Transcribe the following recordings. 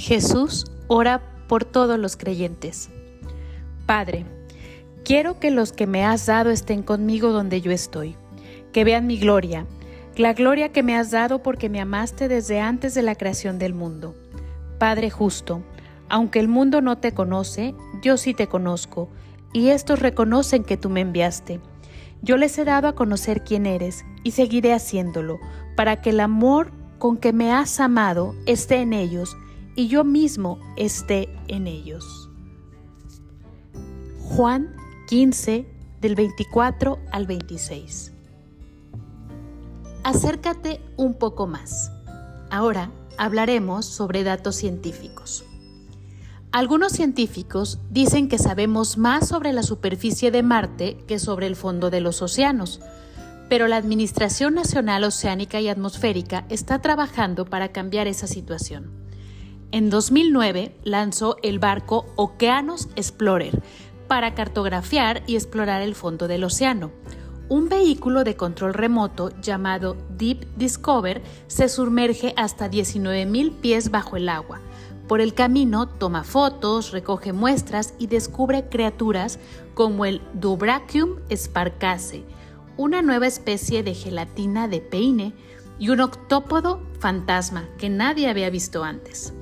Jesús ora por todos los creyentes. Padre, quiero que los que me has dado estén conmigo donde yo estoy, que vean mi gloria, la gloria que me has dado porque me amaste desde antes de la creación del mundo. Padre justo, aunque el mundo no te conoce, yo sí te conozco, y estos reconocen que tú me enviaste. Yo les he dado a conocer quién eres, y seguiré haciéndolo, para que el amor con que me has amado esté en ellos, y yo mismo esté en ellos. Juan 15 del 24 al 26. Acércate un poco más. Ahora hablaremos sobre datos científicos. Algunos científicos dicen que sabemos más sobre la superficie de Marte que sobre el fondo de los océanos, pero la Administración Nacional Oceánica y Atmosférica está trabajando para cambiar esa situación. En 2009 lanzó el barco Oceanos Explorer, para cartografiar y explorar el fondo del océano. Un vehículo de control remoto llamado Deep Discover se sumerge hasta 19.000 pies bajo el agua. Por el camino toma fotos, recoge muestras y descubre criaturas como el Dubracium sparkace, una nueva especie de gelatina de peine y un octópodo fantasma que nadie había visto antes.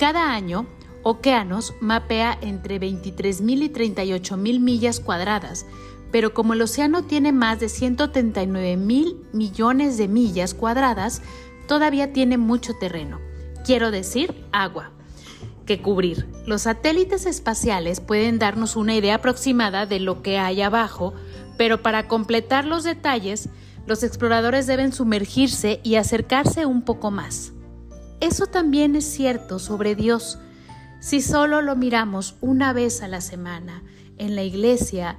Cada año, Oceanos mapea entre 23.000 y 38.000 millas cuadradas, pero como el océano tiene más de 139.000 millones de millas cuadradas, todavía tiene mucho terreno, quiero decir agua, que cubrir. Los satélites espaciales pueden darnos una idea aproximada de lo que hay abajo, pero para completar los detalles, los exploradores deben sumergirse y acercarse un poco más. Eso también es cierto sobre Dios, si solo lo miramos una vez a la semana en la iglesia,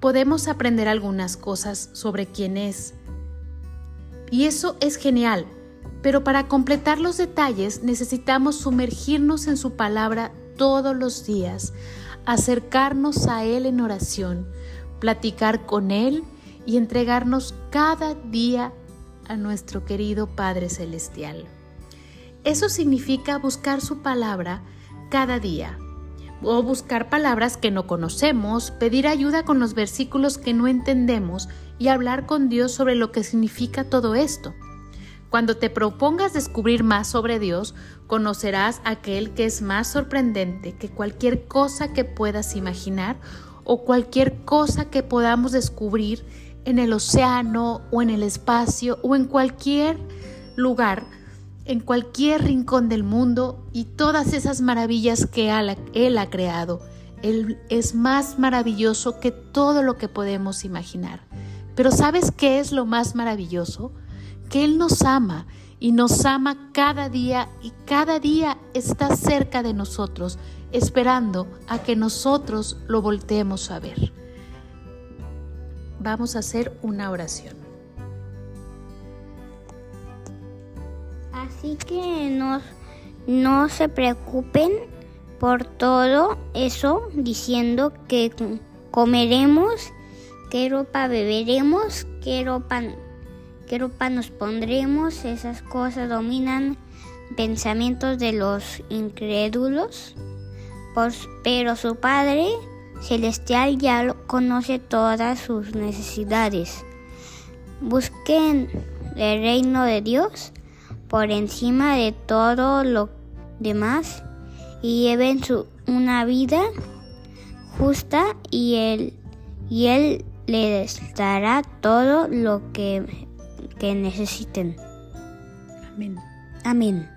podemos aprender algunas cosas sobre quién es. Y eso es genial, pero para completar los detalles necesitamos sumergirnos en su palabra todos los días, acercarnos a Él en oración, platicar con Él y entregarnos cada día a nuestro querido Padre Celestial. Eso significa buscar su palabra cada día o buscar palabras que no conocemos, pedir ayuda con los versículos que no entendemos y hablar con Dios sobre lo que significa todo esto. Cuando te propongas descubrir más sobre Dios, conocerás aquel que es más sorprendente que cualquier cosa que puedas imaginar o cualquier cosa que podamos descubrir en el océano o en el espacio o en cualquier lugar en cualquier rincón del mundo y todas esas maravillas que Él ha creado. Él es más maravilloso que todo lo que podemos imaginar. Pero ¿sabes qué es lo más maravilloso? Que Él nos ama y nos ama cada día y cada día está cerca de nosotros, esperando a que nosotros lo volteemos a ver. Vamos a hacer una oración. Así que no, no se preocupen por todo eso diciendo que comeremos, qué ropa beberemos, qué ropa, qué ropa nos pondremos. Esas cosas dominan pensamientos de los incrédulos. pero su Padre Celestial ya conoce todas sus necesidades. Busquen el reino de Dios por encima de todo lo demás y lleven su, una vida justa y él, y él les dará todo lo que, que necesiten. Amén. Amén.